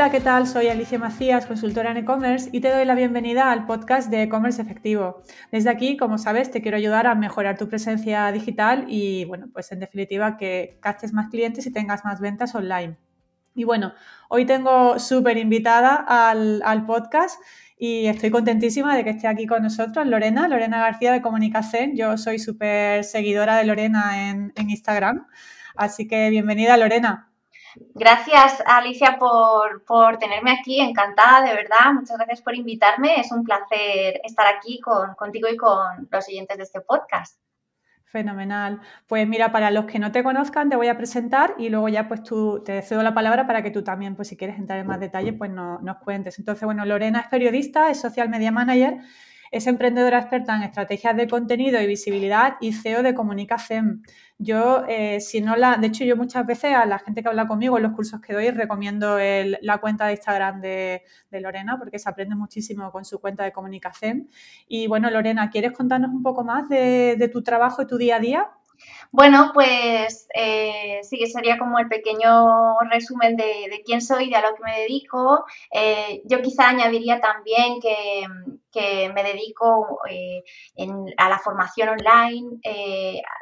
Hola, ¿qué tal? Soy Alicia Macías, consultora en e-commerce y te doy la bienvenida al podcast de e-commerce efectivo. Desde aquí, como sabes, te quiero ayudar a mejorar tu presencia digital y, bueno, pues en definitiva que captes más clientes y tengas más ventas online. Y bueno, hoy tengo súper invitada al, podcast y estoy contentísima de que esté aquí con nosotros Lorena, Lorena García de Comunicación. Yo soy súper seguidora de Lorena en, en Instagram. Así que bienvenida, Lorena. Gracias, Alicia, por, por, tenerme aquí. Encantada, de verdad. Muchas gracias por invitarme. Es un placer estar aquí con, contigo y con los oyentes de este podcast. Fenomenal. Pues mira, para los que no te conozcan, te voy a presentar y luego ya pues tú te cedo la palabra para que tú también, pues si quieres entrar en más detalle, pues no, nos cuentes. Entonces, bueno, Lorena es periodista, es social media manager es emprendedora experta en estrategias de contenido y visibilidad y CEO de Comunicación. Yo, eh, si no la, de hecho, yo muchas veces a la gente que habla conmigo en los cursos que doy recomiendo la cuenta de Instagram de, Lorena porque se aprende muchísimo con su cuenta de comunicación. Y bueno, Lorena, ¿quieres contarnos un poco más de tu trabajo y tu día a día? Bueno, pues eh, sí, sería como el pequeño resumen de, quién soy, de a lo que me dedico. Eh, yo quizá añadiría también que, me dedico eh, a la formación online.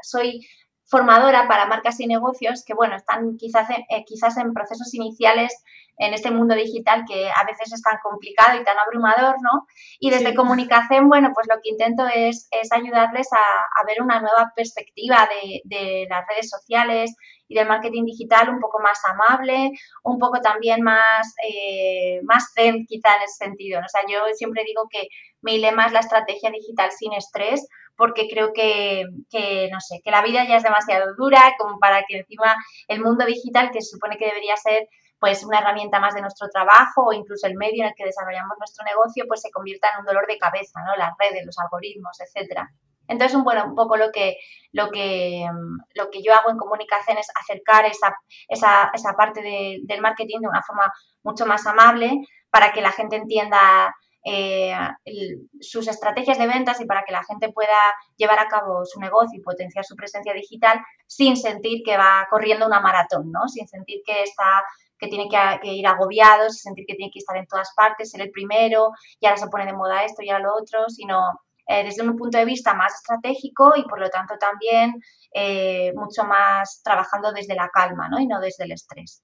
soy formadora para marcas y negocios que, bueno, están quizás, quizás en procesos iniciales en este mundo digital que a veces es tan complicado y tan abrumador, ¿no? Y desde comunicación, bueno, pues lo que intento es, ayudarles a, ver una nueva perspectiva de, las redes sociales y del marketing digital un poco más amable, un poco también más, eh, más zen quizá en ese sentido. O sea, yo siempre digo que mi lema es la estrategia digital sin estrés, porque creo que, que, no sé, que la vida ya es demasiado dura como para que encima el mundo digital, que se supone que debería ser pues una herramienta más de nuestro trabajo o incluso el medio en el que desarrollamos nuestro negocio, pues se convierta en un dolor de cabeza, ¿no? Las redes, los algoritmos, etcétera. Entonces, bueno, un poco lo que, lo que, lo que yo hago en comunicación es acercar esa, esa, esa parte del marketing de una forma mucho más amable para que la gente entienda eh, sus estrategias de ventas y para que la gente pueda llevar a cabo su negocio y potenciar su presencia digital sin sentir que va corriendo una maratón, ¿no? Sin sentir que está que tiene que, ir agobiado, sin sentir que tiene que estar en todas partes, ser el primero, y ahora se pone de moda esto y ahora lo otro, sino eh, desde un punto de vista más estratégico y por lo tanto también eh, mucho más trabajando desde la calma ¿no? y no desde el estrés.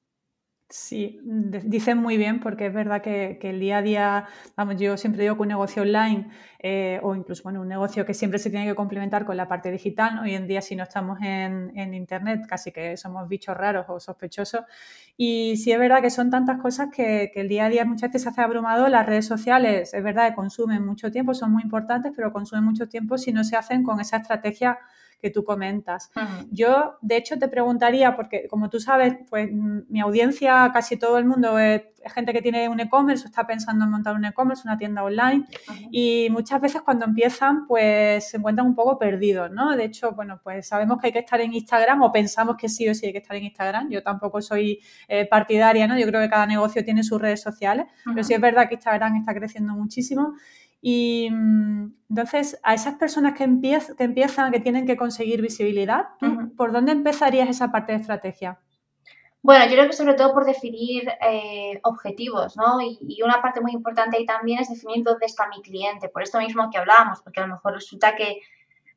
Sí, dicen muy bien porque es verdad que, el día a día, vamos, yo siempre digo que un negocio online eh, o incluso bueno, un negocio que siempre se tiene que complementar con la parte digital, hoy en día si no estamos en, Internet casi que somos bichos raros o sospechosos. Y sí es verdad que son tantas cosas que, que el día a día muchas veces se hace abrumado, las redes sociales es verdad que consumen mucho tiempo, son muy importantes, pero consumen mucho tiempo si no se hacen con esa estrategia que tú comentas. Yo, de hecho, te preguntaría, porque como tú sabes, pues mi audiencia, casi todo el mundo es gente que tiene un e-commerce o está pensando en montar un e-commerce, una tienda online, y muchas veces cuando empiezan, pues se encuentran un poco perdidos, ¿no? De hecho, bueno, pues sabemos que hay que estar en Instagram o pensamos que sí o sí hay que estar en Instagram. Yo tampoco soy eh, partidaria, ¿no? Yo creo que cada negocio tiene sus redes sociales, pero sí es verdad que Instagram está creciendo muchísimo. Y mm, entonces, a esas personas que, que empiezan, que tienen que conseguir visibilidad, ¿por dónde empezarías esa parte de estrategia? Bueno, yo creo que sobre todo por definir eh, objetivos, ¿no? Y, una parte muy importante ahí también es definir dónde está mi cliente, por esto mismo que hablábamos, porque a lo mejor resulta que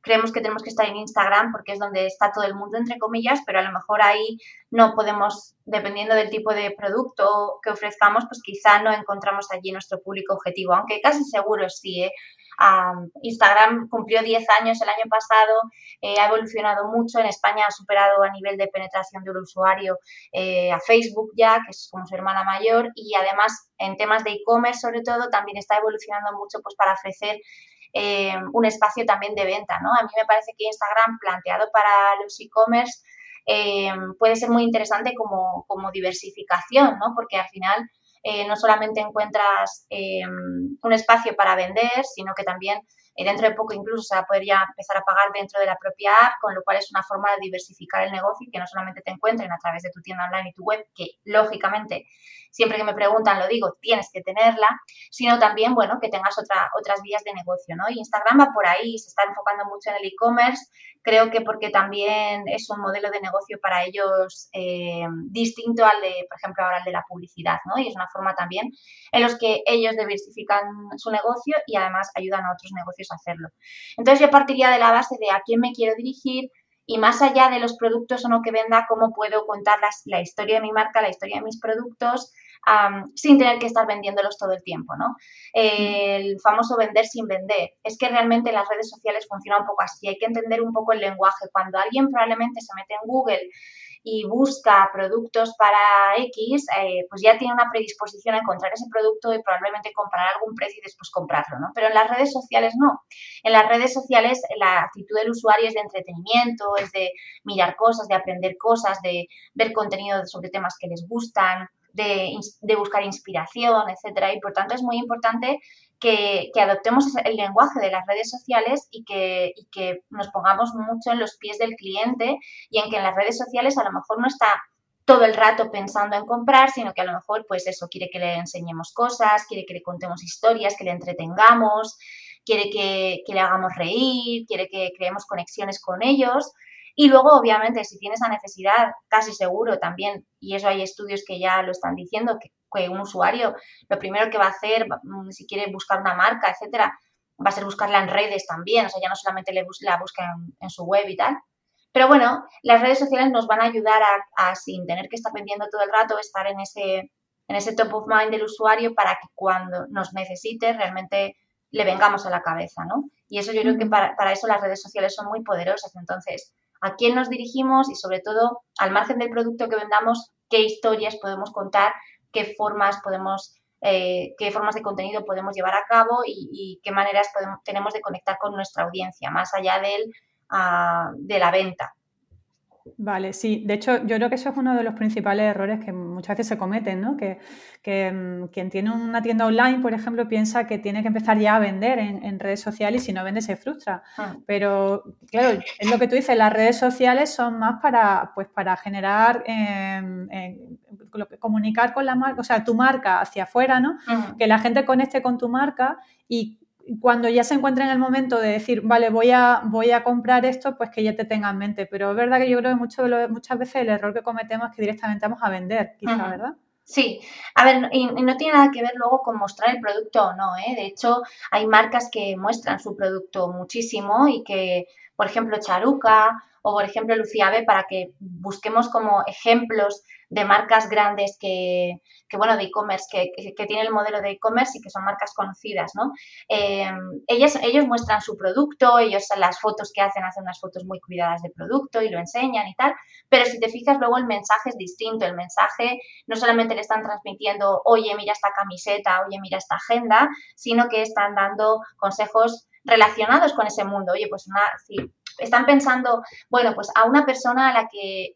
creemos que tenemos que estar en Instagram porque es donde está todo el mundo, entre comillas, pero a lo mejor ahí no podemos, dependiendo del tipo de producto que ofrezcamos, pues quizá no encontramos allí nuestro público objetivo, aunque casi seguro sí. ¿eh? Instagram cumplió 10 años el año pasado, eh, ha evolucionado mucho, en España ha superado a nivel de penetración del usuario eh, a Facebook ya, que es como su hermana mayor, y además en temas de e-commerce sobre todo también está evolucionando mucho pues para ofrecer eh, un espacio también de venta, ¿no? A mí me parece que Instagram planteado para los e-commerce eh, puede ser muy interesante como, diversificación, ¿no? Porque al final eh, no solamente encuentras un espacio para vender, sino que también dentro de poco incluso se va empezar a pagar dentro de la propia app, con lo cual es una forma de diversificar el negocio y que no solamente te encuentren a través de tu tienda online y tu web, que lógicamente siempre que me preguntan lo digo, tienes que tenerla, sino también, bueno, que tengas otra, otras vías de negocio, ¿no? Y Instagram va por ahí, se está enfocando mucho en el e-commerce, creo que porque también es un modelo de negocio para ellos eh, distinto al de, por ejemplo, ahora el de la publicidad, ¿no? Y es una forma también en los que ellos diversifican su negocio y además ayudan a otros negocios a hacerlo. Entonces yo partiría de la base de a quién me quiero dirigir, y más allá de los productos o no que venda, cómo puedo contar la historia de mi marca, la historia de mis productos, sin tener que estar vendiéndolos todo el tiempo, ¿no? el famoso vender sin vender. Es que realmente las redes sociales funcionan un poco así, hay que entender un poco el lenguaje. Cuando alguien probablemente se mete en Google y busca productos para X, eh, pues ya tiene una predisposición a encontrar ese producto y probablemente comprar algún precio y después comprarlo, ¿no? Pero en las redes sociales no. En las redes sociales la actitud del usuario es de entretenimiento, es de mirar cosas, de aprender cosas, de ver contenido sobre temas que les gustan, de, buscar inspiración, etcétera. Y por tanto es muy importante que, adoptemos el lenguaje de las redes sociales y que, nos pongamos mucho en los pies del cliente y en que en las redes sociales a lo mejor no está todo el rato pensando en comprar, sino que a lo mejor, pues eso, quiere que le enseñemos cosas, quiere que le contemos historias, que le entretengamos, quiere que, que le hagamos reír, quiere que creemos conexiones con ellos. Y luego, obviamente, si tienes esa necesidad, casi seguro también, y eso hay estudios que ya lo están diciendo, que, un usuario lo primero que va a hacer, mm, si quiere buscar una marca, etcétera, va a ser buscarla en redes también, o sea, ya no solamente le la busca en, su web y tal. Pero bueno, las redes sociales nos van a ayudar a, sin tener que estar vendiendo todo el rato, estar en ese, en ese top of mind del usuario para que cuando nos necesite realmente le vengamos a la cabeza, ¿no? Y eso yo creo que para, para eso las redes sociales son muy poderosas. Entonces, a quién nos dirigimos y sobre todo, al margen del producto que vendamos, qué historias podemos contar, qué formas podemos eh, qué formas de contenido podemos llevar a cabo y, qué maneras tenemos de conectar con nuestra audiencia, más allá del, ah, de la venta. Vale, sí. De hecho, yo creo que eso es uno de los principales errores que muchas veces se cometen, ¿no? Que, mm, quien tiene una tienda online, por ejemplo, piensa que tiene que empezar ya a vender en, redes sociales y si no vende se frustra. Ah. Pero, claro, es lo que tú dices, las redes sociales son más para, pues, para generar, em, em, comunicar con la marca, o sea, tu marca hacia afuera, ¿no? Que la gente conecte con tu marca y cuando ya se encuentra en el momento de decir, vale, voy a, voy a comprar esto, pues que ya te tenga en mente. Pero es verdad que yo creo que mucho muchas veces el error que cometemos es que directamente vamos a vender, quizá, ¿verdad? Sí, a ver, y, no tiene nada que ver luego con mostrar el producto o no, ¿eh? De hecho, hay marcas que muestran su producto muchísimo y que, por ejemplo, Charuca o, por ejemplo, Lucía B, para que busquemos como ejemplos de marcas grandes que, que bueno, de e-commerce, que, que, tienen el modelo de e-commerce y que son marcas conocidas, ¿no? Eh, ellos, ellos muestran su producto, ellos las fotos que hacen, hacen unas fotos muy cuidadas de producto y lo enseñan y tal, pero si te fijas luego el mensaje es distinto, el mensaje no solamente le están transmitiendo, oye, mira esta camiseta, oye, mira esta agenda, sino que están dando consejos relacionados con ese mundo. Oye, pues una, están pensando, bueno, pues a una persona a la que,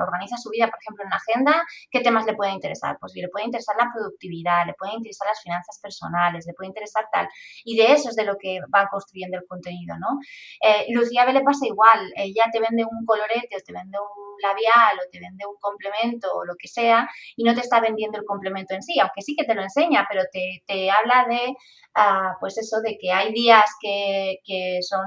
organiza su vida, por ejemplo, en una agenda, ¿qué temas le pueden interesar? Pues le puede interesar la productividad, le puede interesar las finanzas personales, le puede interesar tal. Y de eso es de lo que van construyendo el contenido, ¿no? Eh, Lucía B le pasa igual, ella te vende un colorete o te vende un labial o te vende un complemento o lo que sea y no te está vendiendo el complemento en sí, aunque sí que te lo enseña, pero te, te habla de, ah, pues eso, de que hay días que, que son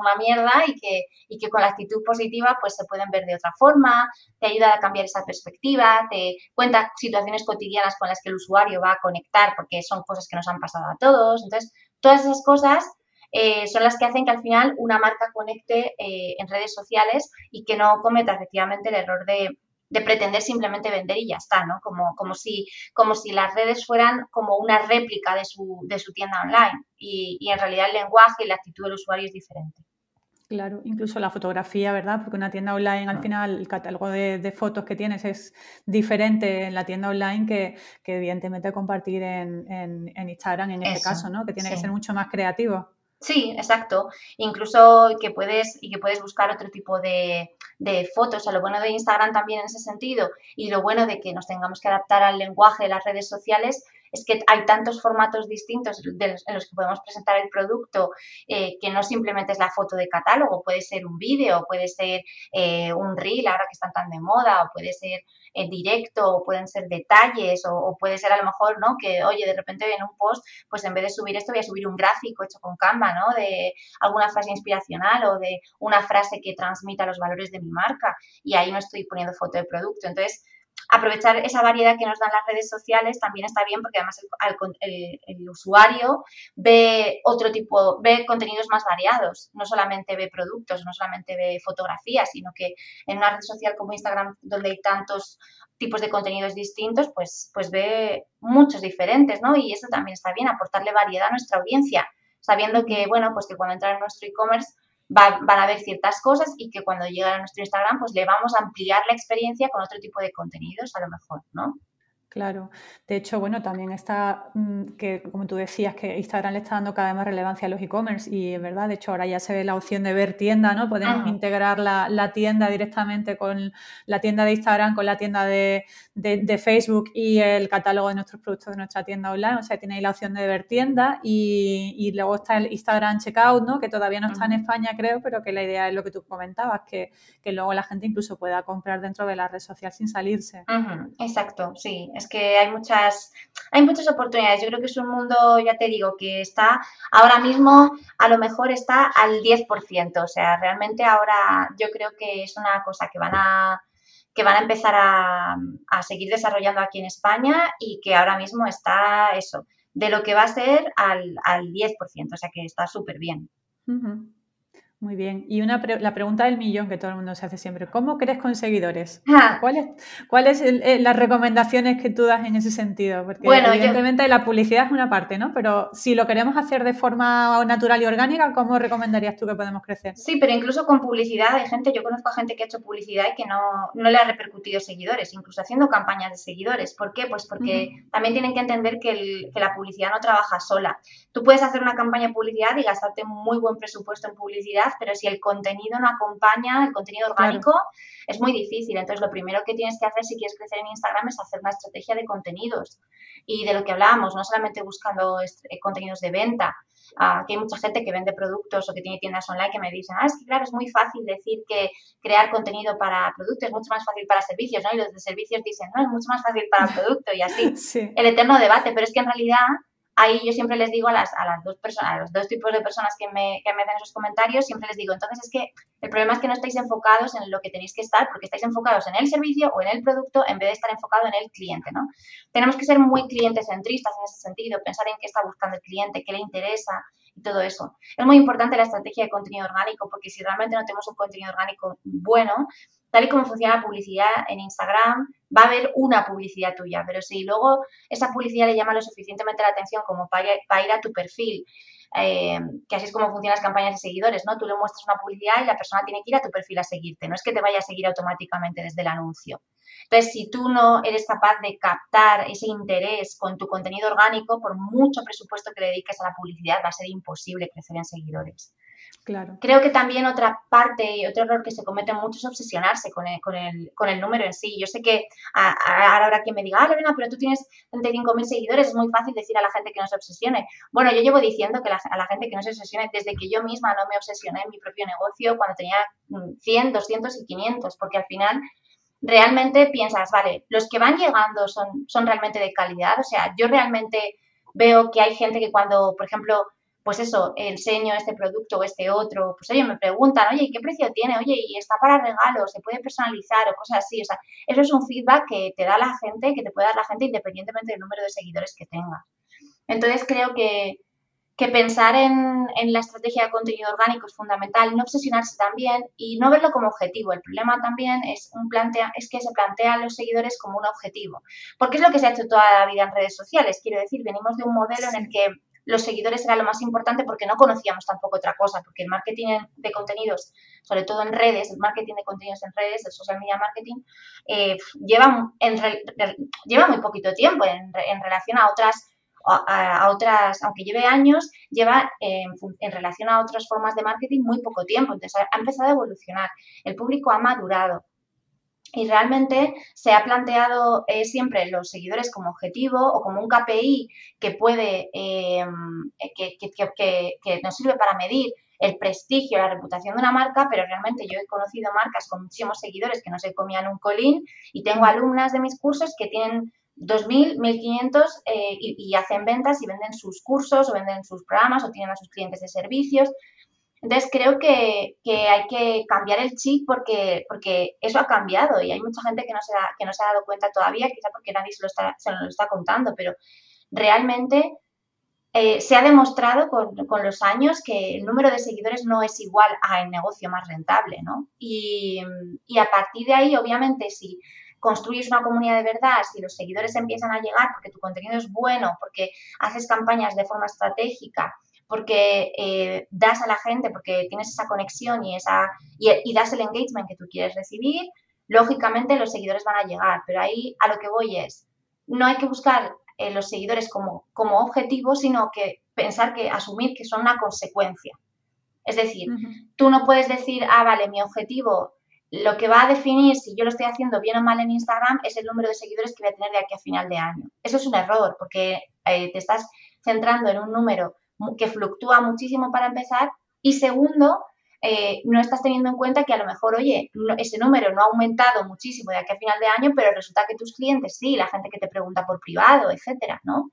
una mierda y que, y que con la actitud positiva pues se pueden ver de otra forma, te ayuda a cambiar esa perspectiva, te cuenta situaciones cotidianas con las que el usuario va a conectar porque son cosas que nos han pasado a todos. Entonces, todas esas cosas eh, son las que hacen que al final una marca conecte eh, en redes sociales y que no cometa efectivamente el error de, de pretender simplemente vender y ya está, ¿no? Como, como, si, como si las redes fueran como una réplica de su, de su tienda online y, y, en realidad el lenguaje y la actitud del usuario es diferente. Claro, incluso la fotografía, ¿verdad? Porque una tienda online al final el catálogo de, fotos que tienes es diferente en la tienda online que, que evidentemente compartir en, en, Instagram en este caso, ¿no? Que tiene que ser mucho más creativo. Sí, exacto. Incluso que puedes y que puedes buscar otro tipo de, de fotos. O lo bueno de Instagram también en ese sentido y lo bueno de que nos tengamos que adaptar al lenguaje de las redes sociales es que hay tantos formatos distintos en los que podemos presentar el producto, eh, que no simplemente es la foto de catálogo, puede ser un vídeo, puede ser eh, un reel, ahora que están tan de moda, o puede ser en directo, o pueden ser detalles, o, puede ser a lo mejor, ¿no? Que, oye, de repente en un post, pues en vez de subir esto, voy a subir un gráfico hecho con Canva, ¿no? De alguna frase inspiracional o de una frase que transmita los valores de mi marca y ahí no estoy poniendo foto de producto. Entonces, aprovechar esa variedad que nos dan las redes sociales también está bien porque además el, usuario ve otro tipo, ve contenidos más variados, no solamente ve productos, no solamente ve fotografías, sino que en una red social como Instagram donde hay tantos tipos de contenidos distintos, pues, pues ve muchos diferentes, ¿no? Y eso también está bien, aportarle variedad a nuestra audiencia, sabiendo que, bueno, pues que cuando entra en nuestro e-commerce van a ver ciertas cosas y que cuando lleguen a nuestro Instagram, pues le vamos a ampliar la experiencia con otro tipo de contenidos, a lo mejor, ¿no? Claro, de hecho, bueno, también está mm, que, como tú decías, que Instagram le está dando cada vez más relevancia a los e-commerce y es verdad, de hecho, ahora ya se ve la opción de ver tienda, ¿no? Podemos integrar la, tienda directamente con la tienda de Instagram, con la tienda de, Facebook y el catálogo de nuestros productos de nuestra tienda online, o sea, tiene ahí la opción de ver tienda y, luego está el Instagram Checkout, ¿no? Que todavía no está en España, creo, pero que la idea es lo que tú comentabas, que, luego la gente incluso pueda comprar dentro de la red social sin salirse. Exacto, sí es que hay muchas, hay muchas oportunidades. Yo creo que es un mundo, ya te digo, que está ahora mismo, a lo mejor está al 10%. O sea, realmente ahora yo creo que es una cosa que van a que van a empezar a, seguir desarrollando aquí en España y que ahora mismo está eso, de lo que va a ser al, al 10%, o sea que está súper bien. Muy bien. Y una la pregunta del millón que todo el mundo se hace siempre. ¿Cómo crees con seguidores? ¿Cuáles cuál son las recomendaciones que tú das en ese sentido? Porque evidentemente la publicidad es una parte, ¿no? Pero si lo queremos hacer de forma natural y orgánica, ¿cómo recomendarías tú que podemos crecer? Sí, pero incluso con publicidad hay gente, yo conozco a gente que ha hecho publicidad y que no, no le ha repercutido seguidores, incluso haciendo campañas de seguidores. ¿Por qué? Pues porque también tienen que entender que, que la publicidad no trabaja sola. Tú puedes hacer una campaña de publicidad y gastarte muy buen presupuesto en publicidad pero si el contenido no acompaña, el contenido orgánico, es muy difícil. Entonces, lo primero que tienes que hacer si quieres crecer en Instagram es hacer una estrategia de contenidos. Y de lo que hablábamos, no solamente buscando eh, contenidos de venta, ah, que hay mucha gente que vende productos o que tiene tiendas online que me dicen, ah, es que claro, es muy fácil decir que crear contenido para productos es mucho más fácil para servicios, ¿no? Y los de servicios dicen, no, es mucho más fácil para producto y así. El eterno debate, pero es que en realidad ahí yo siempre les digo a las, a las dos personas, a los dos tipos de personas que me, que me hacen esos comentarios, siempre les digo, entonces es que el problema es que no estáis enfocados en lo que tenéis que estar, porque estáis enfocados en el servicio o en el producto en vez de estar enfocado en el cliente, ¿no? Tenemos que ser muy clientes centristas en ese sentido, pensar en qué está buscando el cliente, qué le interesa y todo eso. Es muy importante la estrategia de contenido orgánico, porque si realmente no tenemos un contenido orgánico bueno, tal y como funciona la publicidad en Instagram, va a haber una publicidad tuya, pero si luego esa publicidad le llama lo suficientemente la atención como para ir a tu perfil, eh, que así es como funcionan las campañas de seguidores, ¿no? Tú le muestras una publicidad y la persona tiene que ir a tu perfil a seguirte, no es que te vaya a seguir automáticamente desde el anuncio. Entonces, si tú no eres capaz de captar ese interés con tu contenido orgánico, por mucho presupuesto que le dediques a la publicidad, va a ser imposible crecer en seguidores. Claro. Creo que también otra parte y otro error que se comete mucho es obsesionarse con el, con el, con el número en sí. Yo sé que ahora habrá quien me diga, ah, Lorena, pero tú tienes 35.000 seguidores, es muy fácil decir a la gente que no se obsesione. Bueno, yo llevo diciendo que a la gente que no se obsesione desde que yo misma no me obsesioné en mi propio negocio cuando tenía 100, mm, 200 y 500, porque al final realmente piensas, vale, los que van llegando son, son realmente de calidad. O sea, yo realmente veo que hay gente que cuando, por ejemplo, pues eso, enseño este producto o este otro, pues oye, me preguntan, oye, ¿y qué precio tiene? Oye, ¿y está para regalos? ¿Se puede personalizar o cosas así? O sea, eso es un feedback que te da la gente, que te puede dar la gente independientemente del número de seguidores que tengas. Entonces creo que, que pensar en, en, la estrategia de contenido orgánico es fundamental, no obsesionarse también y no verlo como objetivo. El problema también es, un plantea, es que se plantean los seguidores como un objetivo, porque es lo que se ha hecho toda la vida en redes sociales. Quiero decir, venimos de un modelo en el que los seguidores era lo más importante porque no conocíamos tampoco otra cosa, porque el marketing de contenidos, sobre todo en redes, el marketing de contenidos en redes, el social media marketing, eh, lleva, lleva muy poquito tiempo en, relación a otras a, otras, aunque lleve años, lleva en, en, relación a otras formas de marketing muy poco tiempo. Entonces ha, empezado a evolucionar. El público ha madurado. Y realmente se ha planteado eh, siempre los seguidores como objetivo o como un KPI que puede, em, que, que, nos sirve para medir el prestigio, la reputación de una marca, pero realmente yo he conocido marcas con muchísimos seguidores que no se comían un colín y tengo alumnas de mis cursos que tienen 2.000, 1.500 eh, y, y, hacen ventas y venden sus cursos o venden sus programas o tienen a sus clientes de servicios. Entonces creo que, hay que cambiar el chip porque, porque eso ha cambiado y hay mucha gente que no se, que no se ha dado cuenta todavía, quizá porque nadie se lo está, se lo está contando, pero realmente eh, se ha demostrado con, los años que el número de seguidores no es igual al negocio más rentable, ¿no? Y, y, a partir de ahí, obviamente, si construyes una comunidad de verdad, si los seguidores empiezan a llegar porque tu contenido es bueno, porque haces campañas de forma estratégica, porque eh, das a la gente, porque tienes esa conexión y, esa, y, das el engagement que tú quieres recibir, lógicamente los seguidores van a llegar. Pero ahí a lo que voy es, no hay que buscar eh, los seguidores como, como objetivo, sino que pensar que asumir que son una consecuencia. Es decir, tú no puedes decir, ah, vale, mi objetivo, lo que va a definir si yo lo estoy haciendo bien o mal en Instagram es el número de seguidores que voy a tener de aquí a final de año. Eso es un error, porque eh, te estás centrando en un número que fluctúa muchísimo para empezar. Y segundo, eh, no estás teniendo en cuenta que a lo mejor, oye, ese número no ha aumentado muchísimo de aquí a final de año, pero resulta que tus clientes sí, la gente que te pregunta por privado, etcétera, ¿no?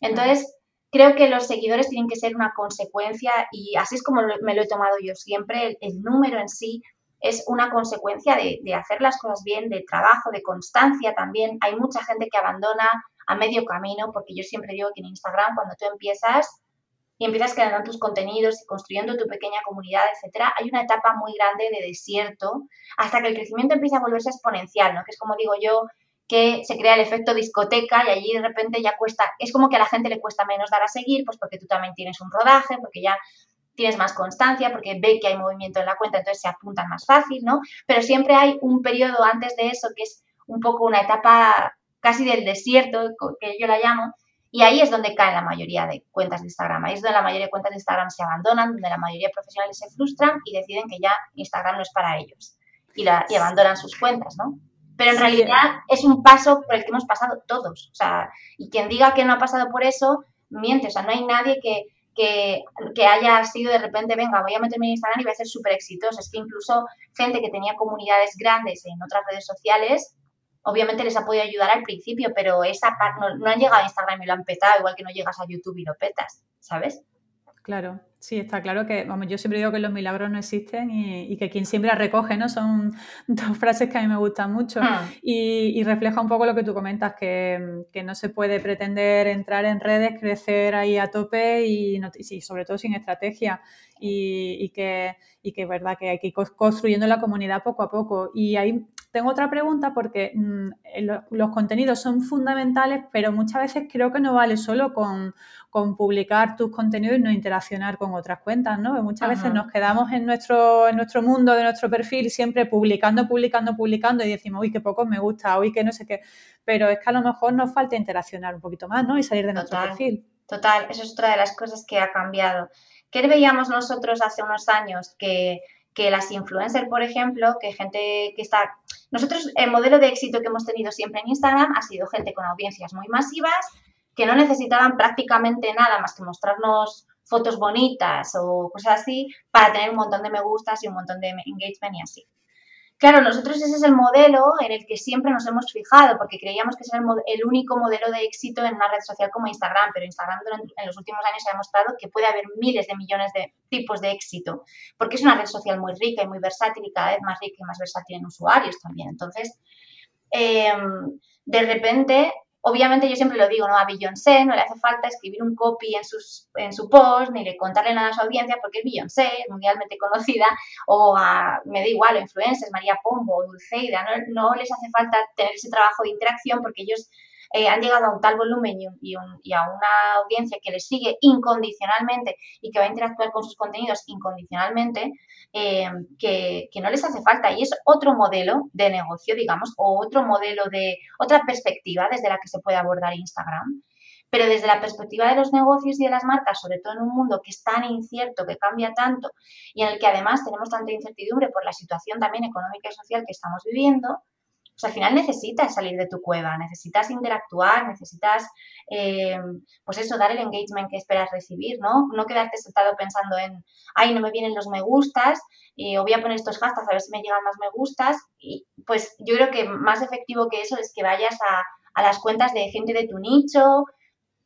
Entonces, creo que los seguidores tienen que ser una consecuencia y así es como me lo he tomado yo siempre. El, número en sí es una consecuencia de, de, hacer las cosas bien, de trabajo, de constancia también. Hay mucha gente que abandona a medio camino, porque yo siempre digo que en Instagram, cuando tú empiezas, y empiezas creando tus contenidos y construyendo tu pequeña comunidad, etcétera, hay una etapa muy grande de desierto hasta que el crecimiento empieza a volverse exponencial, ¿no? Que es como digo yo, que se crea el efecto discoteca y allí de repente ya cuesta, es como que a la gente le cuesta menos dar a seguir, pues porque tú también tienes un rodaje, porque ya tienes más constancia, porque ve que hay movimiento en la cuenta, entonces se apuntan más fácil, ¿no? Pero siempre hay un periodo antes de eso que es un poco una etapa casi del desierto, que yo la llamo, y ahí es donde caen la mayoría de cuentas de Instagram. Ahí es donde la mayoría de cuentas de Instagram se abandonan, donde la mayoría de profesionales se frustran y deciden que ya Instagram no es para ellos y, la, y abandonan sus cuentas, ¿no? Pero en realidad es un paso por el que hemos pasado todos. O sea, y quien diga que no ha pasado por eso, miente. O sea, no hay nadie que, que, que, haya sido de repente, venga, voy a meterme en Instagram y voy a ser súper exitoso. Es que incluso gente que tenía comunidades grandes en otras redes sociales obviamente les ha podido ayudar al principio, pero esa no, no han llegado a Instagram y lo han petado, igual que no llegas a YouTube y lo petas, ¿sabes? Claro, sí, está claro que, vamos, yo siempre digo que los milagros no existen y, que quien siempre recoge, ¿no? Son dos frases que a mí me gustan mucho hmm. y, refleja un poco lo que tú comentas, que, no se puede pretender entrar en redes, crecer ahí a tope y, sobre todo sin estrategia y, que, y que es verdad que hay que ir construyendo la comunidad poco a poco. Y ahí tengo otra pregunta porque mm, los contenidos son fundamentales, pero muchas veces creo que no vale solo con, publicar tus contenidos y no interaccionar con otras cuentas, ¿no? muchas veces nos quedamos en nuestro, en nuestro mundo, de nuestro perfil, siempre publicando, publicando, publicando y decimos, uy, qué poco me gusta, uy, que no sé qué. Pero es que a lo mejor nos falta interaccionar un poquito más, ¿no? Y salir de nuestro perfil. Total, eso es otra de las cosas que ha cambiado. ¿Qué veíamos nosotros hace unos años? Que que las influencers, por ejemplo, que gente que está... Nosotros, el modelo de éxito que hemos tenido siempre en Instagram ha sido gente con audiencias muy masivas, que no necesitaban prácticamente nada más que mostrarnos fotos bonitas o cosas así para tener un montón de me gustas y un montón de engagement y así. Claro, nosotros ese es el modelo en el que siempre nos hemos fijado, porque creíamos que es el, único modelo de éxito en una red social como Instagram, pero Instagram en los últimos años ha demostrado que puede haber miles de millones de tipos de éxito, porque es una red social muy rica y muy versátil y cada vez más rica y más versátil en usuarios también. Entonces, em, de repente Obviamente yo siempre lo digo, ¿no? A Beyoncé no le hace falta escribir un copy en, sus, en su post, ni le contarle nada a su audiencia, porque es Beyoncé, es mundialmente conocida, o a, me da igual, influencers, María Pombo, Dulceida, no, no les hace falta tener ese trabajo de interacción porque ellos eh, han llegado a un tal volumen y, a una audiencia que les sigue incondicionalmente y que va a interactuar con sus contenidos incondicionalmente, eh, que, no les hace falta. Y es otro modelo de negocio, digamos, o otro modelo de, otra perspectiva desde la que se puede abordar Instagram. Pero desde la perspectiva de los negocios y de las marcas, sobre todo en un mundo que es tan incierto, que cambia tanto y en el que además tenemos tanta incertidumbre por la situación también económica y social que estamos viviendo, pues al final necesitas salir de tu cueva, necesitas interactuar, necesitas, eh, pues eso, dar el engagement que esperas recibir, ¿no? No quedarte sentado pensando en, ay, no me vienen los me gustas, y, o voy a poner estos hashtags a ver si me llegan más me gustas. Y pues yo creo que más efectivo que eso es que vayas a, a las cuentas de gente de tu nicho,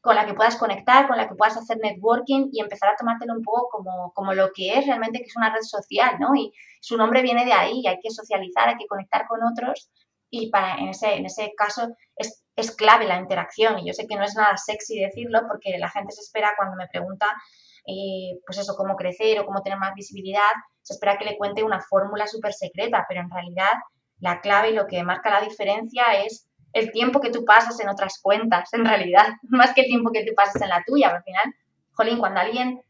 con la que puedas conectar, con la que puedas hacer networking y empezar a tomártelo un poco como, como lo que es realmente, que es una red social, ¿no? Y su nombre viene de ahí, hay que socializar, hay que conectar con otros y para, en, ese, en ese caso es, es clave la interacción y yo sé que no es nada sexy decirlo porque la gente se espera cuando me pregunta eh, pues eso, cómo crecer o cómo tener más visibilidad, se espera que le cuente una fórmula súper secreta, pero en realidad la clave y lo que marca la diferencia es el tiempo que tú pasas en otras cuentas, en realidad, más que el tiempo que tú pasas en la tuya. Al final, jolín, cuando alguien,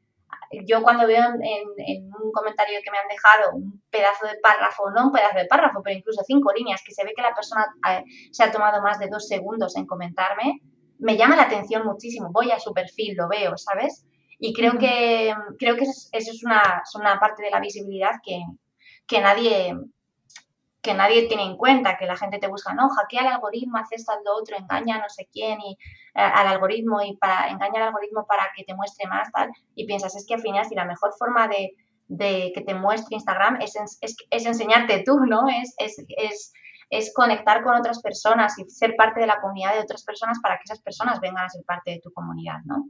yo cuando veo en, un comentario que me han dejado un pedazo de párrafo, no un pedazo de párrafo, pero incluso cinco líneas, que se ve que la persona eh, se ha tomado más de dos segundos en comentarme, me llama la atención muchísimo. Voy a su perfil, lo veo, ¿sabes? Y creo que, creo que eso es, una, una parte de la visibilidad que, que nadie, que nadie tiene en cuenta, que la gente te busca, no, hackea el algoritmo, hace esto, lo otro, engaña a no sé quién y eh, al algoritmo y para engaña al algoritmo para que te muestre más, tal, y piensas, es que al final si la mejor forma de, que te muestre Instagram es, es, enseñarte tú, ¿no? Es, es, es conectar con otras personas y ser parte de la comunidad de otras personas para que esas personas vengan a ser parte de tu comunidad, ¿no?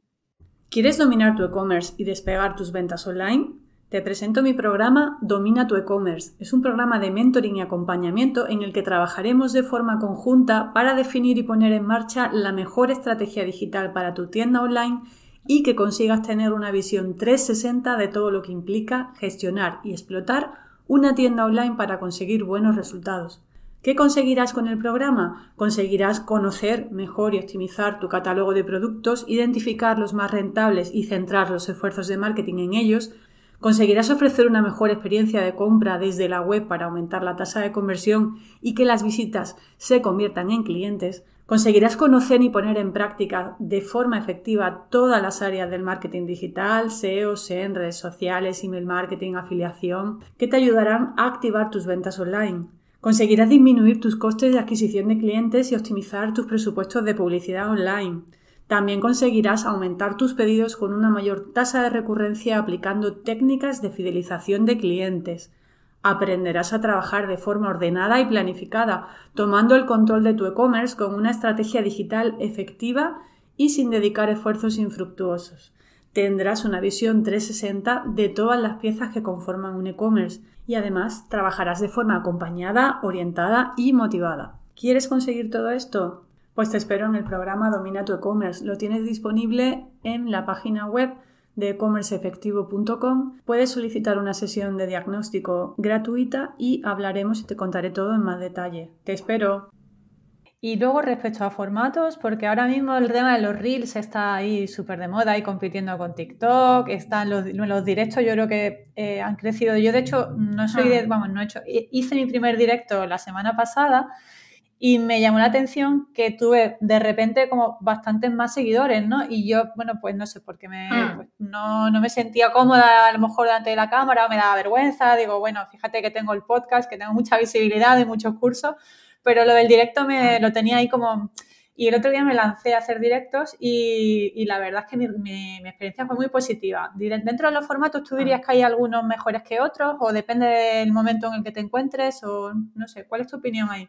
¿Quieres dominar tu e-commerce y despegar tus ventas online? Te presento mi programa Domina tu e-commerce. Es un programa de mentoring y acompañamiento en el que trabajaremos de forma conjunta para definir y poner en marcha la mejor estrategia digital para tu tienda online y que consigas tener una visión 360 de todo lo que implica gestionar y explotar una tienda online para conseguir buenos resultados. ¿Qué conseguirás con el programa? Conseguirás conocer mejor y optimizar tu catálogo de productos, identificar los más rentables y centrar los esfuerzos de marketing en ellos, Conseguirás ofrecer una mejor experiencia de compra desde la web para aumentar la tasa de conversión y que las visitas se conviertan en clientes. Conseguirás conocer y poner en práctica de forma efectiva todas las áreas del marketing digital, SEO, SEM, redes sociales, email marketing, afiliación, que te ayudarán a activar tus ventas online. Conseguirás disminuir tus costes de adquisición de clientes y optimizar tus presupuestos de publicidad online. También conseguirás aumentar tus pedidos con una mayor tasa de recurrencia aplicando técnicas de fidelización de clientes. Aprenderás a trabajar de forma ordenada y planificada, tomando el control de tu e-commerce con una estrategia digital efectiva y sin dedicar esfuerzos infructuosos. Tendrás una visión 360 de todas las piezas que conforman un e-commerce y además trabajarás de forma acompañada, orientada y motivada. ¿Quieres conseguir todo esto? Pues te espero en el programa Domina tu e-commerce. Lo tienes disponible en la página web de e-commerceefectivo.com. Puedes solicitar una sesión de diagnóstico gratuita y hablaremos y te contaré todo en más detalle. Te espero. Y luego respecto a formatos, porque ahora mismo el tema de los reels está ahí súper de moda y compitiendo con TikTok, están los, los directos, yo creo que eh, han crecido. Yo de hecho no soy de, ah. vamos, no he hecho, hice mi primer directo la semana pasada y me llamó la atención que tuve de repente como bastantes más seguidores, ¿no? Y yo, bueno, pues no sé, porque me, hmm. pues, no, no, me sentía cómoda a lo mejor delante de la cámara o me daba vergüenza. Digo, bueno, fíjate que tengo el podcast, que tengo mucha visibilidad y muchos cursos, pero lo del directo me lo tenía ahí como... Y el otro día me lancé a hacer directos y, y la verdad es que mi, mi, mi, experiencia fue muy positiva. Dentro de los formatos, ¿tú dirías que hay algunos mejores que otros? ¿O depende del momento en el que te encuentres? O no sé, ¿cuál es tu opinión ahí?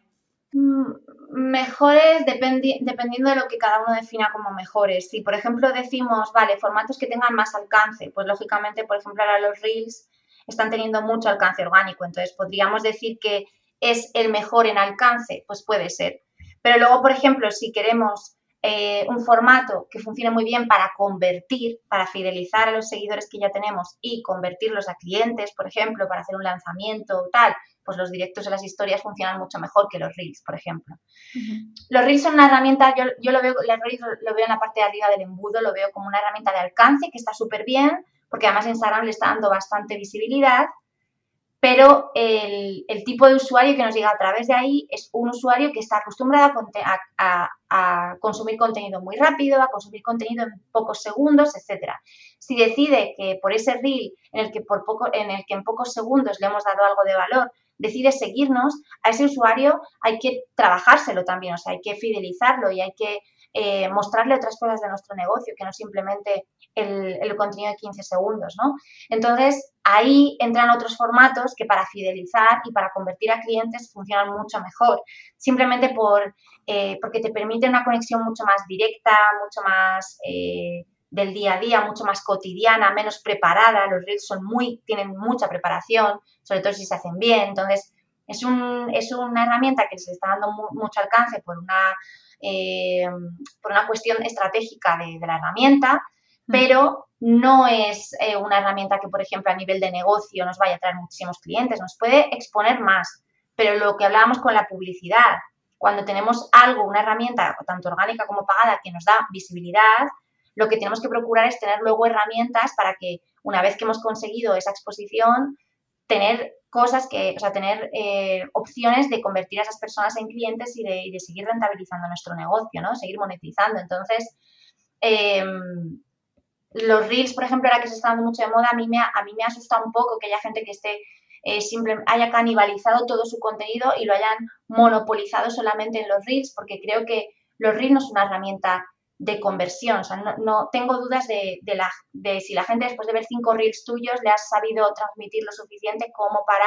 Mm, mejores dependiendo de lo que cada uno defina como mejores. Si, por ejemplo, decimos, vale, formatos que tengan más alcance, pues lógicamente, por ejemplo, ahora los Reels están teniendo mucho alcance orgánico, entonces podríamos decir que es el mejor en alcance, pues puede ser. Pero luego, por ejemplo, si queremos eh, un formato que funcione muy bien para convertir, para fidelizar a los seguidores que ya tenemos y convertirlos a clientes, por ejemplo, para hacer un lanzamiento o tal, pues los directos de las historias funcionan mucho mejor que los reels, por ejemplo. Los reels son una herramienta, yo, yo lo veo, lo veo en la parte de arriba del embudo, lo veo como una herramienta de alcance que está súper bien, porque además Instagram le está dando bastante visibilidad, pero el, tipo de usuario que nos llega a través de ahí es un usuario que está acostumbrado a, consumir contenido muy rápido, a consumir contenido en pocos segundos, etcétera. Si decide que por ese reel en el que por poco, en el que en pocos segundos le hemos dado algo de valor, decide seguirnos, a ese usuario hay que trabajárselo también, o sea, hay que fidelizarlo y hay que eh, mostrarle otras cosas de nuestro negocio, que no simplemente el, contenido de 15 segundos, ¿no? Entonces, ahí entran otros formatos que para fidelizar y para convertir a clientes funcionan mucho mejor, simplemente por, eh, porque te permite una conexión mucho más directa, mucho más... Eh, del día a día, mucho más cotidiana, menos preparada. Los reels son muy, tienen mucha preparación, sobre todo si se hacen bien. Entonces, es, un, es una herramienta que se está dando mucho alcance por una eh, por una cuestión estratégica de, la herramienta, mm. pero no es eh, una herramienta que, por ejemplo, a nivel de negocio nos vaya a traer muchísimos clientes, nos puede exponer más. Pero lo que hablábamos con la publicidad, cuando tenemos algo, una herramienta, tanto orgánica como pagada, que nos da visibilidad, lo que tenemos que procurar es tener luego herramientas para que una vez que hemos conseguido esa exposición, tener cosas que, o sea, tener eh, opciones de convertir a esas personas en clientes y de, seguir rentabilizando nuestro negocio, ¿no? Seguir monetizando. Entonces, em, los reels, por ejemplo, ahora que se está dando mucho de moda, a mí me, a mí me asusta un poco que haya gente que esté eh, haya canibalizado todo su contenido y lo hayan monopolizado solamente en los reels, porque creo que los reels no es una herramienta de conversión. O sea, no, tengo dudas de, de si la gente después de ver cinco reels tuyos le has sabido transmitir lo suficiente como para,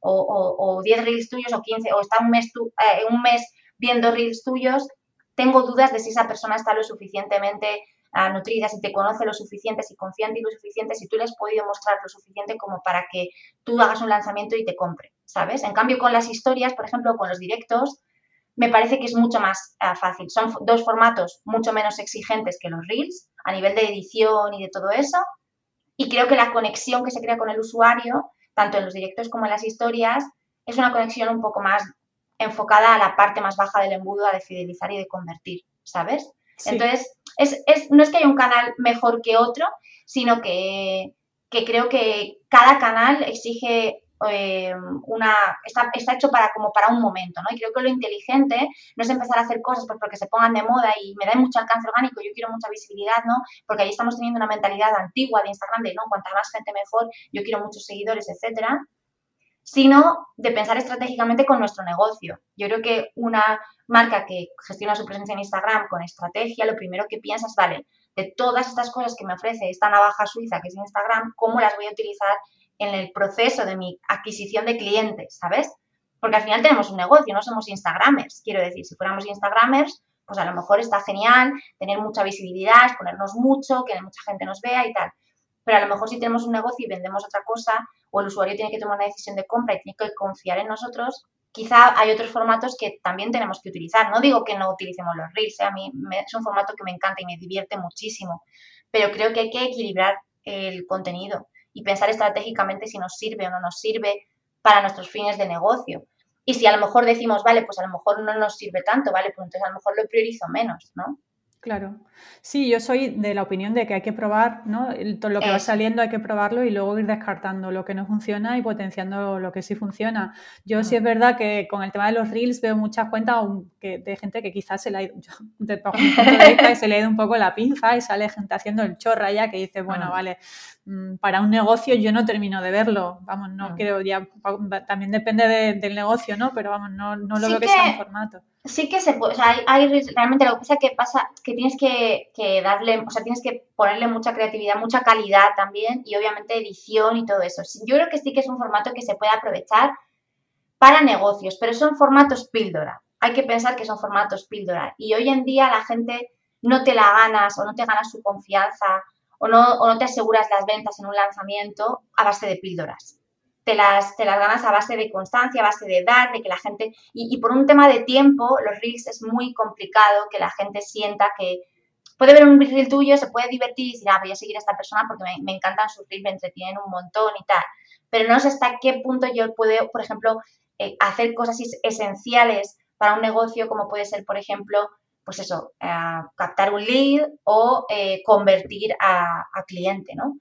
o, diez reels tuyos o quince, o está un mes, eh, un mes viendo reels tuyos, tengo dudas de si esa persona está lo suficientemente ah, nutrida, si te conoce lo suficiente, si confía en ti lo suficiente, si tú le has podido mostrar lo suficiente como para que tú hagas un lanzamiento y te compre, ¿sabes? En cambio, con las historias, por ejemplo, con los directos, me parece que es mucho más ah, fácil. Son dos formatos mucho menos exigentes que los reels a nivel de edición y de todo eso. Y creo que la conexión que se crea con el usuario, tanto en los directos como en las historias, es una conexión un poco más enfocada a la parte más baja del embudo, a de fidelizar y de convertir, ¿sabes? Entonces, es, es, no es que haya un canal mejor que otro, sino que, que creo que cada canal exige eh, una, está, está, hecho para, como para un momento, ¿no? Y creo que lo inteligente no es empezar a hacer cosas pues porque se pongan de moda y me da mucho alcance orgánico, yo quiero mucha visibilidad, ¿no? Porque ahí estamos teniendo una mentalidad antigua de Instagram de, no, cuanta más gente mejor, yo quiero muchos seguidores, etcétera, sino de pensar estratégicamente con nuestro negocio. Yo creo que una marca que gestiona su presencia en Instagram con estrategia, lo primero que piensa es, vale, de todas estas cosas que me ofrece esta navaja suiza que es Instagram, ¿cómo las voy a utilizar en el proceso de mi adquisición de clientes, ¿sabes? Porque al final tenemos un negocio, no somos Instagramers. Quiero decir, si fuéramos Instagramers, pues a lo mejor está genial tener mucha visibilidad, exponernos mucho, que mucha gente nos vea y tal. Pero a lo mejor si tenemos un negocio y vendemos otra cosa, o el usuario tiene que tomar una decisión de compra y tiene que confiar en nosotros, quizá hay otros formatos que también tenemos que utilizar. No digo que no utilicemos los Reels, ¿eh? a mí es un formato que me encanta y me divierte muchísimo, pero creo que hay que equilibrar el contenido y pensar estratégicamente si nos sirve o no nos sirve para nuestros fines de negocio. Y si a lo mejor decimos, vale, pues a lo mejor no nos sirve tanto, vale, pues entonces a lo mejor lo priorizo menos, ¿no? Claro. Sí, yo soy de la opinión de que hay que probar, ¿no? Todo lo que va saliendo hay que probarlo y luego ir descartando lo que no funciona y potenciando lo que sí funciona. Yo sí es verdad que con el tema de los reels veo muchas cuentas de gente que quizás se le ha ido, se le ha ido un poco la pinza y sale gente haciendo el chorra ya que dice, bueno, ah. vale, para un negocio yo no termino de verlo, vamos, no ah. creo ya, también depende del negocio, ¿no? Pero vamos, no, no lo veo que sea un formato sí que se puede, o sea, hay, realmente lo que pasa que pasa que tienes que, darle, o sea, tienes que ponerle mucha creatividad, mucha calidad también y obviamente edición y todo eso. Yo creo que sí que es un formato que se puede aprovechar para negocios, pero son formatos píldora. Hay que pensar que son formatos píldora y hoy en día la gente no te la ganas o no te ganas su confianza o no, o no te aseguras las ventas en un lanzamiento a base de píldoras te las, te las ganas a base de constancia, a base de dar, de que la gente... Y, por un tema de tiempo, los reels es muy complicado que la gente sienta que puede ver un reel tuyo, se puede divertir y decir, ah, voy a seguir a esta persona porque me, encantan sus reels, me entretienen un montón y tal. Pero no sé hasta qué punto yo puedo, por ejemplo, eh, hacer cosas esenciales para un negocio, como puede ser, por ejemplo, pues eso, eh, captar un lead o eh, convertir a, a cliente, ¿no?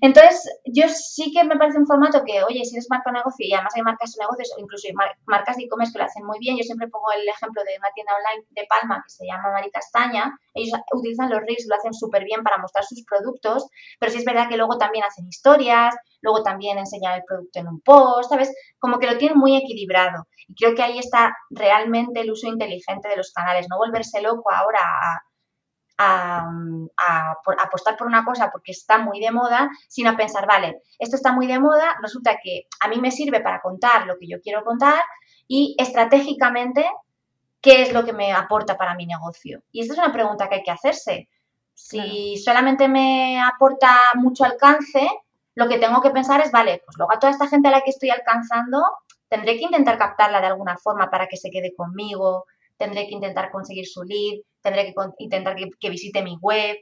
Entonces, yo sí que me parece un formato que, oye, si eres marca negocio y además hay marcas de negocios, o incluso marcas de e-commerce que lo hacen muy bien, yo siempre pongo el ejemplo de una tienda online de Palma que se llama Mari Castaña, ellos utilizan los reels, lo hacen súper bien para mostrar sus productos, pero sí es verdad que luego también hacen historias, luego también enseñan el producto en un post, ¿sabes? Como que lo tienen muy equilibrado. Y creo que ahí está realmente el uso inteligente de los canales, no volverse loco ahora a a, apostar por una cosa porque está muy de moda, sino a pensar, vale, esto está muy de moda, resulta que a mí me sirve para contar lo que yo quiero contar y estratégicamente, ¿qué es lo que me aporta para mi negocio? Y esta es una pregunta que hay que hacerse. Si solamente me aporta mucho alcance, lo que tengo que pensar es, vale, pues luego a toda esta gente a la que estoy alcanzando, tendré que intentar captarla de alguna forma para que se quede conmigo, tendré que intentar conseguir su lead, tendré que intentar que, visite mi web,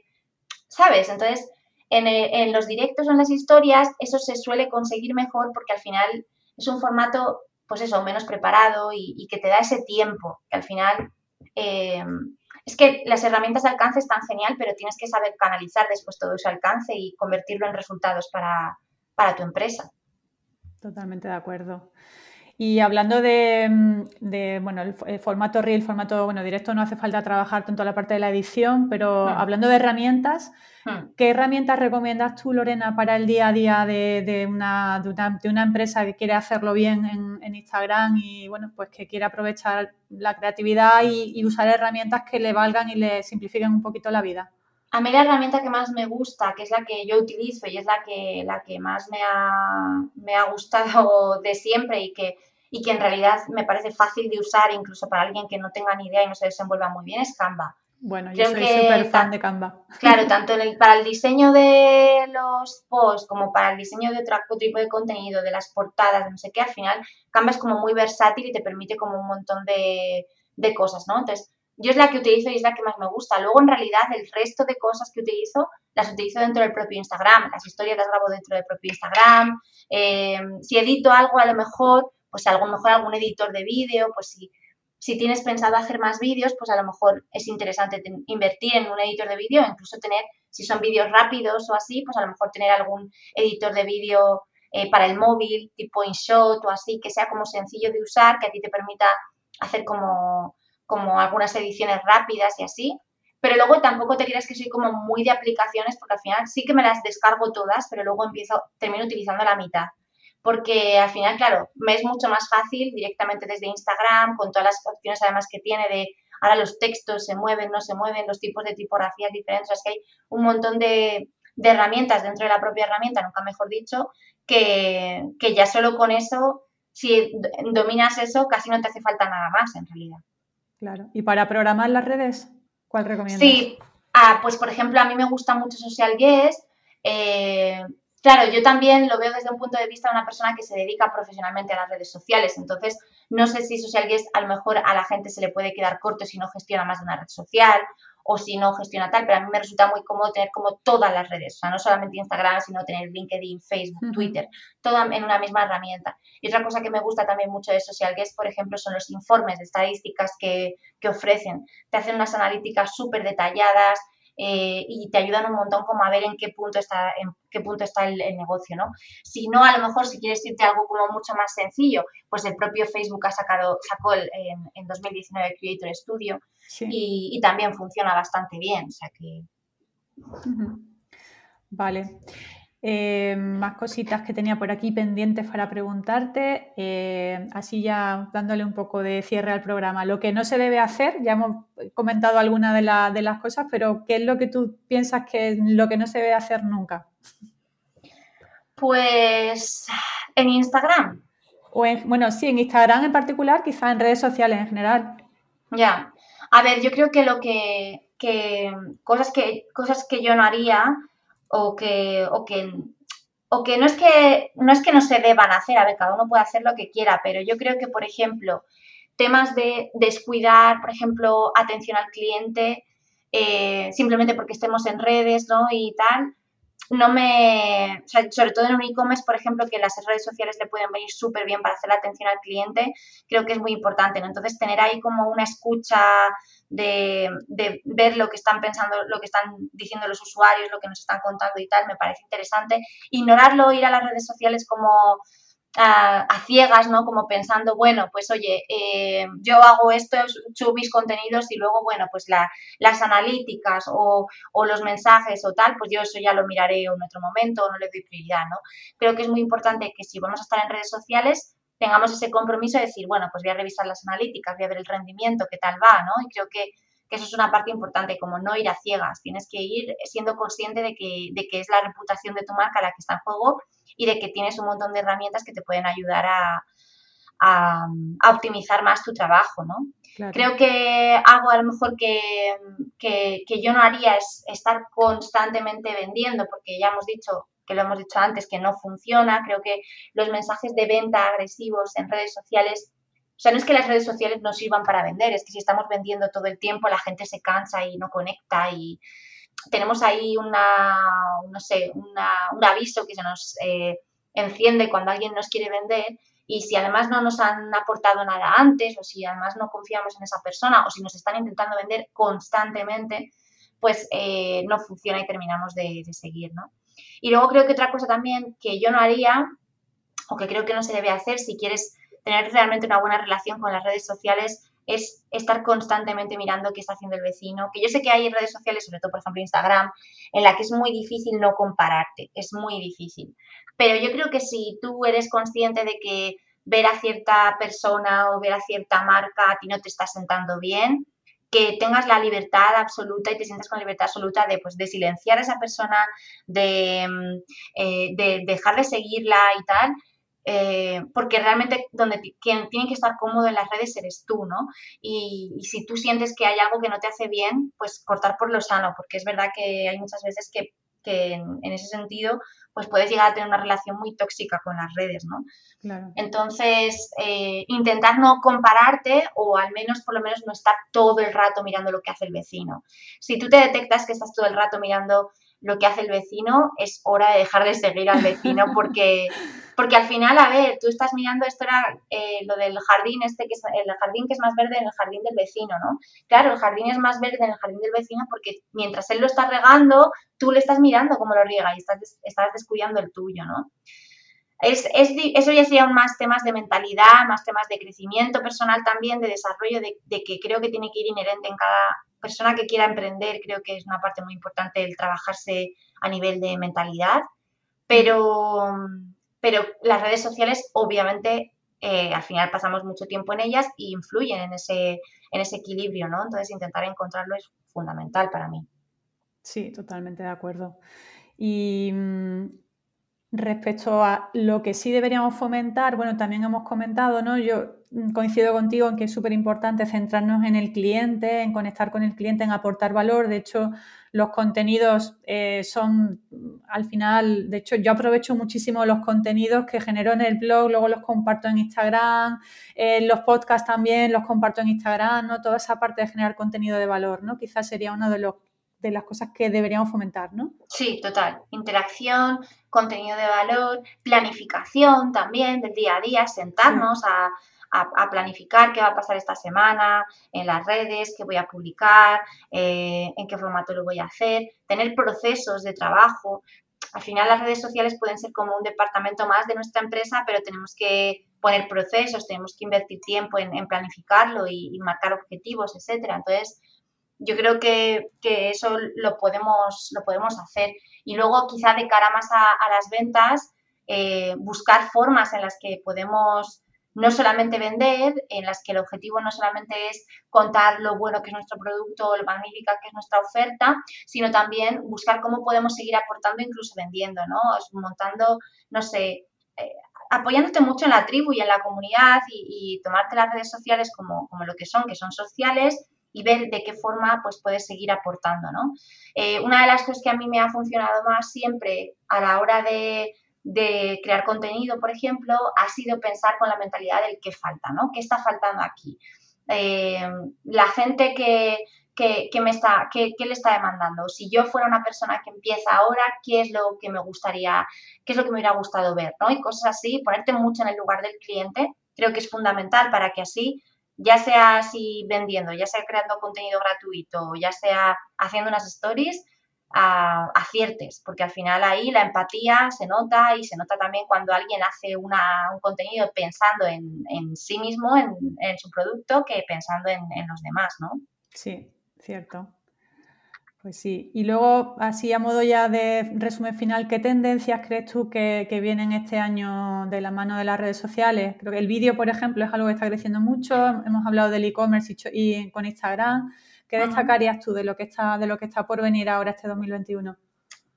¿sabes? Entonces, en, los directos o en las historias, eso se suele conseguir mejor porque al final es un formato, pues eso, menos preparado y, que te da ese tiempo, que al final... Eh, es que las herramientas de alcance están genial, pero tienes que saber canalizar después todo ese alcance y convertirlo en resultados para, para tu empresa. Totalmente de acuerdo. Y hablando de, mm, bueno, el, formato reel, formato, bueno, directo no hace falta trabajar tanto la parte de la edición, pero hmm. hablando de herramientas, hmm. ¿qué herramientas recomiendas tú, Lorena, para el día a día de, una, de una, empresa que quiere hacerlo bien en, Instagram y, bueno, pues que quiere aprovechar la creatividad y, usar herramientas que le valgan y le simplifiquen un poquito la vida? A mí la herramienta que más me gusta, que es la que yo utilizo y es la que, la que más me ha, me ha gustado de siempre y que y que en realidad me parece fácil de usar incluso para alguien que no tenga ni idea y no se desenvuelva muy bien, es Canva. Bueno, yo soy súper fan de Canva. Claro, tanto en el, para el diseño de los posts como para el diseño de otro tipo de contenido, de las portadas, de no sé qué, al final Canva es como muy versátil y te permite como un montón de, de cosas, ¿no? Entonces, yo es la que utilizo y es la que más me gusta. Luego, en realidad, el resto de cosas que utilizo, las utilizo dentro del propio Instagram. Las historias las grabo dentro del propio Instagram. Eh, si edito algo, a lo mejor pues a lo mejor algún editor de vídeo, pues si, si tienes pensado hacer más vídeos, pues a lo mejor es interesante invertir en un editor de vídeo, incluso tener, si son vídeos rápidos o así, pues a lo mejor tener algún editor de vídeo eh, para el móvil, tipo InShot o así, que sea como sencillo de usar, que a ti te permita hacer como, como algunas ediciones rápidas y así. Pero luego tampoco te creas que soy como muy de aplicaciones, porque al final sí que me las descargo todas, pero luego empiezo, termino utilizando la mitad porque al final, claro, me es mucho más fácil directamente desde Instagram, con todas las opciones además que tiene de ahora los textos se mueven, no se mueven, los tipos de tipografías diferentes, es que hay un montón de, herramientas dentro de la propia herramienta, nunca mejor dicho, que, que ya solo con eso, si dominas eso, casi no te hace falta nada más en realidad. Claro. ¿Y para programar las redes? ¿Cuál recomiendas? Sí, ah, pues por ejemplo, a mí me gusta mucho Social Guest. Eh, Claro, yo también lo veo desde un punto de vista de una persona que se dedica profesionalmente a las redes sociales. Entonces, no sé si Social Guest a lo mejor a la gente se le puede quedar corto si no gestiona más de una red social o si no gestiona tal, pero a mí me resulta muy cómodo tener como todas las redes, o sea, no solamente Instagram, sino tener LinkedIn, Facebook, Twitter, todo en una misma herramienta. Y otra cosa que me gusta también mucho de Social Guest, por ejemplo, son los informes de estadísticas que, que ofrecen. Te hacen unas analíticas súper detalladas, eh, y te ayudan un montón como a ver en qué punto está, en qué punto está el, negocio, ¿no? Si no, a lo mejor si quieres irte algo como mucho más sencillo, pues el propio Facebook ha sacado, sacó el, en, 2019 Creator Studio y, también funciona bastante bien, o sea que... Vale. Eh, más cositas que tenía por aquí pendientes para preguntarte, eh, así ya dándole un poco de cierre al programa. Lo que no se debe hacer, ya hemos comentado algunas de, de las cosas, pero ¿qué es lo que tú piensas que es lo que no se debe hacer nunca? Pues en Instagram. O bueno, sí, en Instagram en particular, quizás en redes sociales en general. Ya. A ver, yo creo que lo que, que cosas que cosas que yo no haría o que, o que, o que no es que no es que no se deban hacer, a ver, cada uno puede hacer lo que quiera, pero yo creo que, por ejemplo, temas de descuidar, por ejemplo, atención al cliente, eh, simplemente porque estemos en redes, ¿no? Y tal, no me, sobre todo en un e-commerce, por ejemplo, que las redes sociales le pueden venir súper bien para hacer la atención al cliente, creo que es muy importante, ¿no? Entonces, tener ahí como una escucha de, de, ver lo que están pensando, lo que están diciendo los usuarios, lo que nos están contando y tal, me parece interesante. Ignorarlo, ir a las redes sociales como a, ciegas, ¿no? Como pensando, bueno, pues oye, eh, yo hago esto, subo mis contenidos y luego, bueno, pues las analíticas o, o, los mensajes o tal, pues yo eso ya lo miraré en otro momento o no le doy prioridad, ¿no? Creo que es muy importante que si vamos a estar en redes sociales tengamos ese compromiso de decir, bueno, pues voy a revisar las analíticas, voy a ver el rendimiento, qué tal va, ¿no? Y creo que, que eso es una parte importante, como no ir a ciegas, tienes que ir siendo consciente de que, de que es la reputación de tu marca la que está en juego y de que tienes un montón de herramientas que te pueden ayudar a, optimizar más tu trabajo, ¿no? Creo que algo a lo mejor que, que, yo no haría es estar constantemente vendiendo, porque ya hemos dicho que lo hemos dicho antes, que no funciona. Creo que los mensajes de venta agresivos en redes sociales, o sea, no es que las redes sociales no sirvan para vender, es que si estamos vendiendo todo el tiempo, la gente se cansa y no conecta y, tenemos ahí una, no sé, un aviso que se nos eh, enciende cuando alguien nos quiere vender y si además no nos han aportado nada antes o si además no confiamos en esa persona o si nos están intentando vender constantemente, pues eh, no funciona y terminamos de, de, seguir, ¿no? Y luego creo que otra cosa también que yo no haría o que creo que no se debe hacer si quieres tener realmente una buena relación con las redes sociales es estar constantemente mirando qué está haciendo el vecino, que yo sé que hay redes sociales, sobre todo por ejemplo Instagram, en la que es muy difícil no compararte, es muy difícil. Pero yo creo que si tú eres consciente de que ver a cierta persona o ver a cierta marca a ti no te está sentando bien, que tengas la libertad absoluta y te sientas con libertad absoluta de, pues, de silenciar a esa persona, de, mm, eh, de dejar de seguirla y tal, eh, porque realmente donde quien tiene que estar cómodo en las redes eres tú, ¿no? Y, si tú sientes que hay algo que no te hace bien, pues cortar por lo sano, porque es verdad que hay muchas veces que, en, ese sentido pues puedes llegar a tener una relación muy tóxica con las redes, ¿no? Entonces, eh, intentar no compararte o al menos por lo menos no estar todo el rato mirando lo que hace el vecino. Si tú te detectas que estás todo el rato mirando lo que hace el vecino, es hora de dejar de seguir al vecino porque, porque al final, a ver, tú estás mirando, esto era eh, lo del jardín, este que es el jardín que es más verde en el jardín del vecino, ¿no? Claro, el jardín es más verde en el jardín del vecino porque mientras él lo está regando, tú le estás mirando cómo lo riega y estás, estás descuidando el tuyo, ¿no? Es, es, eso ya serían más temas de mentalidad, más temas de crecimiento personal también, de desarrollo, de, de que creo que tiene que ir inherente en cada, persona que quiera emprender, creo que es una parte muy importante el trabajarse a nivel de mentalidad, pero, pero las redes sociales obviamente eh, al final pasamos mucho tiempo en ellas y influyen en ese, en ese equilibrio, ¿no? Entonces intentar encontrarlo es fundamental para mí. Sí, totalmente de acuerdo. Y mm, respecto a lo que sí deberíamos fomentar, bueno, también hemos comentado, ¿no? Yo Mm, coincido contigo en que es súper importante centrarnos en el cliente, en conectar con el cliente, en aportar valor. De hecho, los contenidos eh, son, mm, al final, de hecho, yo aprovecho muchísimo los contenidos que genero en el blog, luego los comparto en Instagram, eh, los podcasts también los comparto en Instagram, ¿no? Toda esa parte de generar contenido de valor, ¿no? Quizás sería una de, los, de las cosas que deberíamos fomentar, ¿no? Sí, total. Interacción, contenido de valor, planificación también del día a día, sentarnos a a, planificar qué va a pasar esta semana en las redes, qué voy a publicar, eh, en qué formato lo voy a hacer, tener procesos de trabajo. Al final las redes sociales pueden ser como un departamento más de nuestra empresa, pero tenemos que poner procesos, tenemos que invertir tiempo en, planificarlo y, marcar objetivos, etcétera. Entonces, yo creo que, eso lo podemos, lo podemos hacer. Y luego, quizá de cara más a, las ventas, eh, buscar formas en las que podemos no solamente vender, en las que el objetivo no solamente es contar lo bueno que es nuestro producto, lo magnífica que es nuestra oferta, sino también buscar cómo podemos seguir aportando, incluso vendiendo, ¿no? Montando, no sé, eh, apoyándote mucho en la tribu y en la comunidad y, tomarte las redes sociales como, como, lo que son, que son sociales y ver de qué forma pues puedes seguir aportando, ¿no? Eh, una de las cosas que a mí me ha funcionado más siempre a la hora de de crear contenido, por ejemplo, ha sido pensar con la mentalidad del qué falta, ¿no? ¿Qué está faltando aquí? Eh, la gente que, qué, me está, qué, le está demandando. Si yo fuera una persona que empieza ahora, ¿qué es lo que me gustaría, qué es lo que me hubiera gustado ver? ¿no? Y cosas así, ponerte mucho en el lugar del cliente, creo que es fundamental para que así, ya sea así vendiendo, ya sea creando contenido gratuito, ya sea haciendo unas stories, aciertes, porque al final ahí la empatía se nota y se nota también cuando alguien hace un contenido pensando en, sí mismo, en, su producto, que pensando en, los demás, ¿no? Sí, cierto. Pues sí. Y luego, así a modo ya de resumen final, ¿qué tendencias crees tú que, vienen este año de la mano de las redes sociales? Creo que el vídeo, por ejemplo, es algo que está creciendo mucho. Hemos hablado del e-commerce y con Instagram. ¿Qué destacarías tú de lo que está, de lo que está por venir ahora este 2021?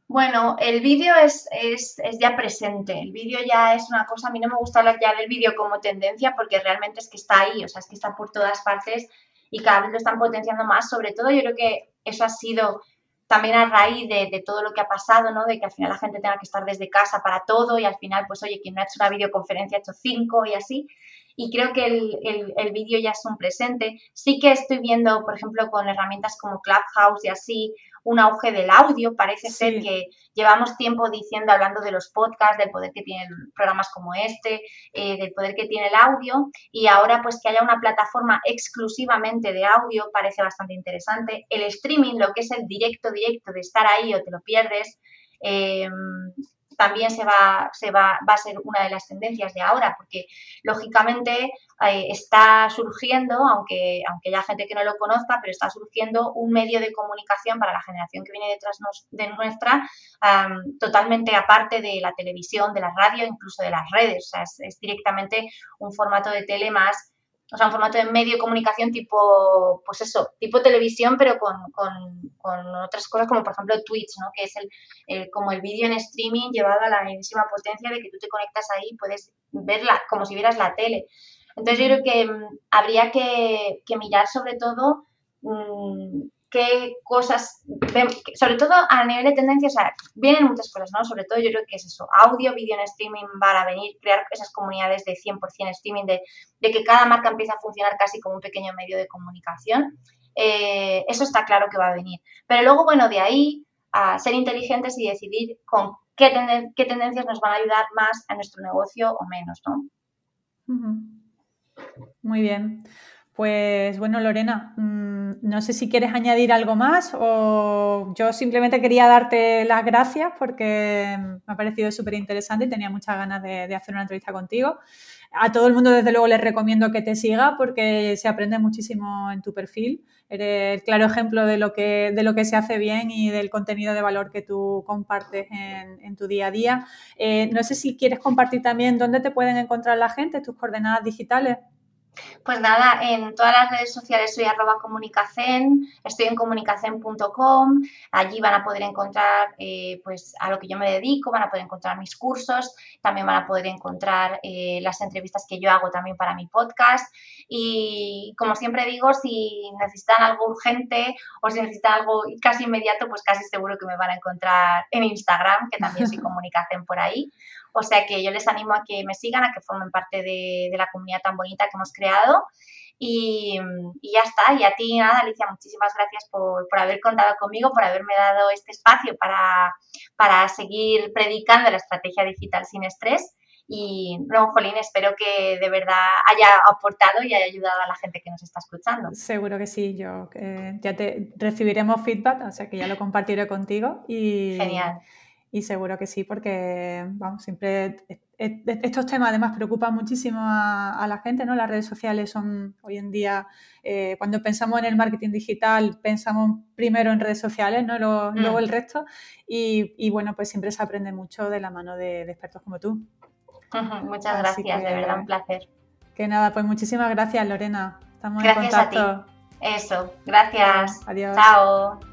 Bueno, el vídeo es, es, ya presente. El vídeo ya es una cosa, a mí no me gusta hablar ya del vídeo como tendencia porque realmente es que está ahí, o sea, es que está por todas partes y cada vez lo están potenciando más. Sobre todo yo creo que eso ha sido también a raíz de, todo lo que ha pasado, ¿no? De que al final la gente tenga que estar desde casa para todo y al final, pues oye, quien no ha hecho una videoconferencia ha hecho cinco y así y creo que el, el, vídeo ya es un presente. Sí que estoy viendo, por ejemplo, con herramientas como Clubhouse y así, un auge del audio. Parece ser que llevamos tiempo diciendo, hablando de los podcasts, del poder que tienen programas como este, eh, del poder que tiene el audio, y ahora pues que haya una plataforma exclusivamente de audio parece bastante interesante. El streaming, lo que es el directo directo de estar ahí o te lo pierdes, eh, también se va, se va, va a ser una de las tendencias de ahora, porque lógicamente eh, está surgiendo, aunque, aunque haya gente que no lo conozca, pero está surgiendo un medio de comunicación para la generación que viene detrás de nuestra, totalmente aparte de la televisión, de la radio, incluso de las redes. O sea, es directamente un formato de tele más o sea, un formato de medio de comunicación tipo, pues eso, tipo televisión, pero con, otras cosas como por ejemplo Twitch, ¿no? Que es el, como el vídeo en streaming llevado a la misma potencia de que tú te conectas ahí y puedes verla como si vieras la tele. Entonces yo creo que mm, habría que, mirar sobre todo mm, qué cosas, sobre todo a nivel de tendencia, o sea, vienen muchas cosas, ¿no? Sobre todo yo creo que es eso, audio, vídeo en streaming van a venir, crear esas comunidades de 100% streaming, de, que cada marca empiece a funcionar casi como un pequeño medio de comunicación. Eh, eso está claro que va a venir. Pero luego, bueno, de ahí a ser inteligentes y decidir con qué, qué tendencias nos van a ayudar más a nuestro negocio o menos, ¿no? Muy bien. Pues bueno, Lorena, mm, no sé si quieres añadir algo más o yo simplemente quería darte las gracias porque me ha parecido súper interesante y tenía muchas ganas de, hacer una entrevista contigo. A todo el mundo, desde luego, les recomiendo que te siga porque se aprende muchísimo en tu perfil. Eres el claro ejemplo de lo que, de lo que se hace bien y del contenido de valor que tú compartes en, tu día a día. Eh, no sé si quieres compartir también dónde te pueden encontrar la gente, tus coordenadas digitales. Pues nada, en todas las redes sociales soy arroba comunicacen, estoy en comunicacen.com, allí van a poder encontrar eh, pues a lo que yo me dedico, van a poder encontrar mis cursos, también van a poder encontrar eh, las entrevistas que yo hago también para mi podcast y como siempre digo, si necesitan algo urgente o si necesitan algo casi inmediato, pues casi seguro que me van a encontrar en Instagram, que también soy comunicacen por ahí. O sea que yo les animo a que me sigan, a que formen parte de, la comunidad tan bonita que hemos creado. Y, ya está. Y a ti, nada, Alicia, muchísimas gracias por, haber contado conmigo, por haberme dado este espacio para, para seguir predicando la estrategia digital sin estrés. Y no, Jolín, espero que de verdad haya aportado y haya ayudado a la gente que nos está escuchando. Seguro que sí, yo eh, ya te recibiremos feedback, o sea que ya lo compartiré contigo. Y, Genial. Y seguro que sí, porque vamos, siempre estos temas además preocupan muchísimo a, la gente, ¿no? Las redes sociales son hoy en día, eh, cuando pensamos en el marketing digital, pensamos primero en redes sociales, ¿no? Luego, mm. el resto. Y, bueno, pues siempre se aprende mucho de la mano de, expertos como tú. Muchas gracias, de verdad un placer. Que nada, pues muchísimas gracias, Lorena. Estamos en contacto. Eso, gracias. Adiós. Chao.